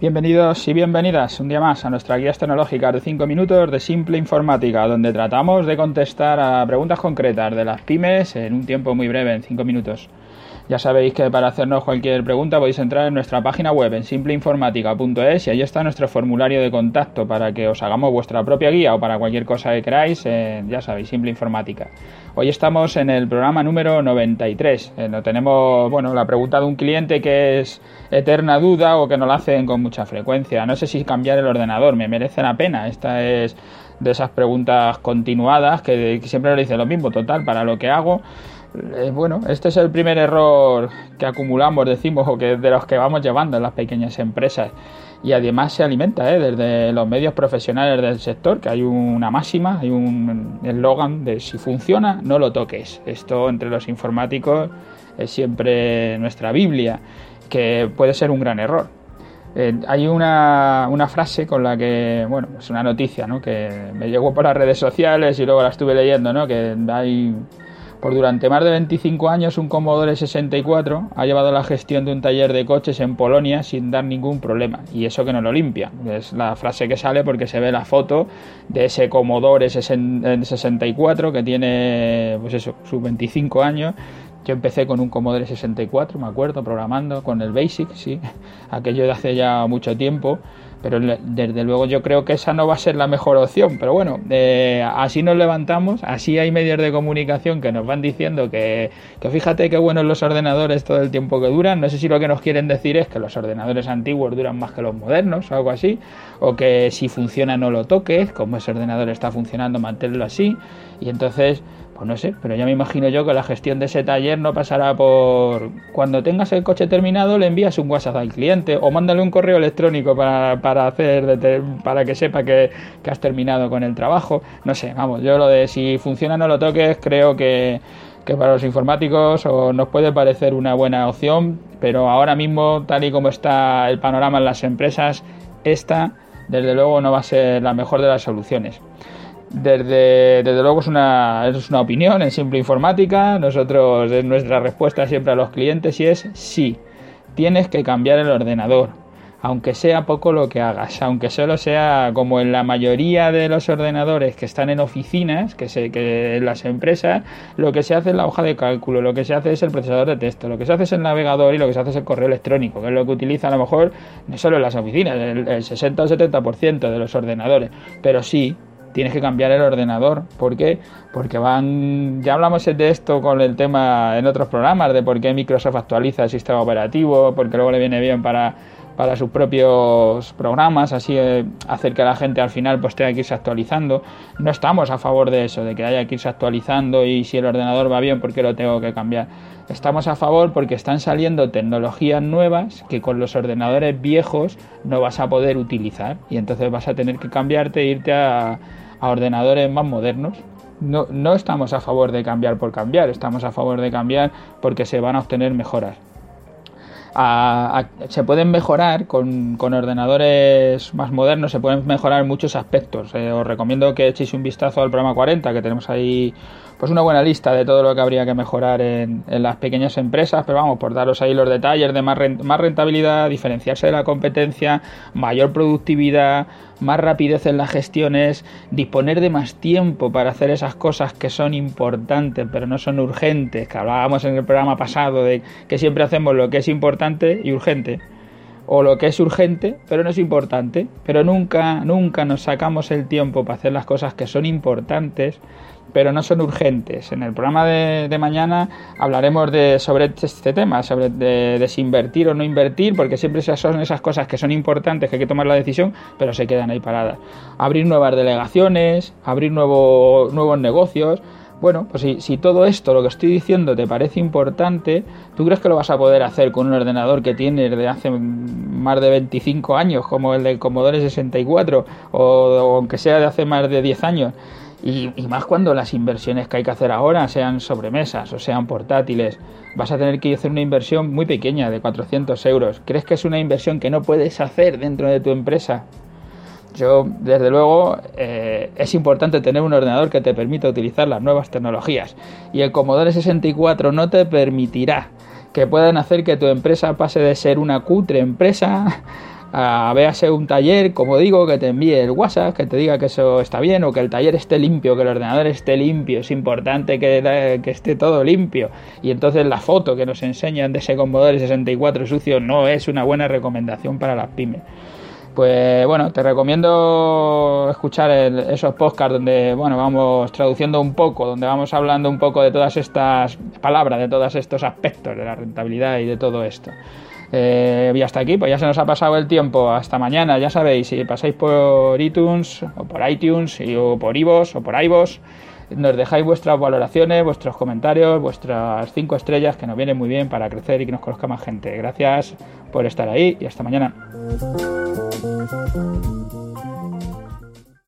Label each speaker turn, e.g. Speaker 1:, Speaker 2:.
Speaker 1: Bienvenidos y bienvenidas un día más a nuestra guía tecnológica de 5 minutos de simple informática, donde tratamos de contestar a preguntas concretas de las pymes en un tiempo muy breve, en 5 minutos. Ya sabéis que para hacernos cualquier pregunta podéis entrar en nuestra página web en simpleinformática.es y ahí está nuestro formulario de contacto para que os hagamos vuestra propia guía o para cualquier cosa que queráis, ya sabéis, Simple Informática. Hoy estamos en el programa número 93. Eh, no tenemos, bueno, la pregunta de un cliente que es eterna duda o que no la hacen con mucha frecuencia. No sé si cambiar el ordenador me merece la pena. Esta es de esas preguntas continuadas que, siempre nos dice lo mismo, total, para lo que hago. Eh, bueno, este es el primer error que acumulamos, decimos, o que de los que vamos llevando en las pequeñas empresas. Y además se alimenta ¿eh? desde los medios profesionales del sector, que hay una máxima, hay un eslogan de si funciona, no lo toques. Esto entre los informáticos es siempre nuestra Biblia, que puede ser un gran error. Eh, hay una, una, frase con la que, bueno, es una noticia, ¿no? Que me llegó por las redes sociales y luego la estuve leyendo, ¿no? Que hay, por durante más de 25 años, un Commodore 64 ha llevado la gestión de un taller de coches en Polonia sin dar ningún problema. Y eso que no lo limpia. Es la frase que sale porque se ve la foto de ese Commodore 64 que tiene, pues eso, sus 25 años yo empecé con un Commodore 64, me acuerdo, programando con el Basic, sí, aquello de hace ya mucho tiempo, pero desde luego yo creo que esa no va a ser la mejor opción. Pero bueno, así nos levantamos, así hay medios de comunicación que nos van diciendo que, que fíjate qué buenos los ordenadores todo el tiempo que duran. No sé si lo que nos quieren decir es que los ordenadores antiguos duran más que los modernos o algo así, o que si funciona no lo toques, como ese ordenador está funcionando, manténlo así. Y entonces pues no sé, pero ya me imagino yo que la gestión de ese taller no pasará por cuando tengas el coche terminado le envías un WhatsApp al cliente o mándale un correo electrónico para, para hacer para que sepa que, has terminado con el trabajo. No sé, vamos, yo lo de si funciona no lo toques, creo que, que para los informáticos o nos puede parecer una buena opción, pero ahora mismo, tal y como está el panorama en las empresas, esta desde luego no va a ser la mejor de las soluciones. Desde, luego es una, es una opinión en simple informática. Nosotros, es nuestra respuesta siempre a los clientes y es sí, tienes que cambiar el ordenador. Aunque sea poco lo que hagas, aunque solo sea como en la mayoría de los ordenadores que están en oficinas, que, se, que en las empresas, lo que se hace es la hoja de cálculo, lo que se hace es el procesador de texto, lo que se hace es el navegador y lo que se hace es el correo electrónico, que es lo que utiliza a lo mejor no solo en las oficinas, el, el 60 o 70% de los ordenadores, pero sí tienes que cambiar el ordenador. ¿Por qué? Porque van. Ya hablamos de esto con el tema en otros programas, de por qué Microsoft actualiza el sistema operativo, porque luego le viene bien para, para sus propios programas, así eh, hacer que la gente al final pues tenga que irse actualizando. No estamos a favor de eso, de que haya que irse actualizando y si el ordenador va bien, ¿por qué lo tengo que cambiar? Estamos a favor porque están saliendo tecnologías nuevas que con los ordenadores viejos no vas a poder utilizar y entonces vas a tener que cambiarte e irte a, ordenadores más modernos. No, no estamos a favor de cambiar por cambiar, estamos a favor de cambiar porque se van a obtener mejoras. Se pueden mejorar con, ordenadores más modernos, se pueden mejorar muchos aspectos. Eh, os recomiendo que echéis un vistazo al programa 40 que tenemos ahí pues una buena lista de todo lo que habría que mejorar en, las pequeñas empresas, pero vamos, por daros ahí los detalles de más, más rentabilidad, diferenciarse de la competencia, mayor productividad, más rapidez en las gestiones, disponer de más tiempo para hacer esas cosas que son importantes pero no son urgentes, que hablábamos en el programa pasado de que siempre hacemos lo que es importante y urgente o lo que es urgente, pero no es importante, pero nunca, nunca nos sacamos el tiempo para hacer las cosas que son importantes, pero no son urgentes. En el programa de, mañana hablaremos de, sobre este tema, sobre de, si invertir o no invertir, porque siempre son esas cosas que son importantes, que hay que tomar la decisión, pero se quedan ahí paradas. Abrir nuevas delegaciones, abrir nuevos negocios. Bueno, pues si, si, todo esto, lo que estoy diciendo, te parece importante, ¿tú crees que lo vas a poder hacer con un ordenador que tienes de hace más de 25 años, como el del Commodore 64, o, o aunque sea de hace más de 10 años? Y, más cuando las inversiones que hay que hacer ahora sean sobremesas o sean portátiles. Vas a tener que hacer una inversión muy pequeña de 400 euros. ¿Crees que es una inversión que no puedes hacer dentro de tu empresa? Yo, desde luego, eh, es importante tener un ordenador que te permita utilizar las nuevas tecnologías. Y el Commodore 64 no te permitirá que puedan hacer que tu empresa pase de ser una cutre empresa a véase un taller, como digo, que te envíe el WhatsApp, que te diga que eso está bien o que el taller esté limpio, que el ordenador esté limpio, es importante que, que esté todo limpio. Y entonces la foto que nos enseñan de ese Commodore 64 sucio no es una buena recomendación para las pymes. Pues bueno, te recomiendo escuchar esos podcasts donde bueno vamos traduciendo un poco, donde vamos hablando un poco de todas estas palabras, de todos estos aspectos de la rentabilidad y de todo esto. Eh, y hasta aquí, pues ya se nos ha pasado el tiempo. Hasta mañana, ya sabéis, si pasáis por iTunes o por iTunes o por iVoox o por iVoox, nos dejáis vuestras valoraciones, vuestros comentarios, vuestras cinco estrellas que nos vienen muy bien para crecer y que nos conozca más gente. Gracias por estar ahí y hasta mañana.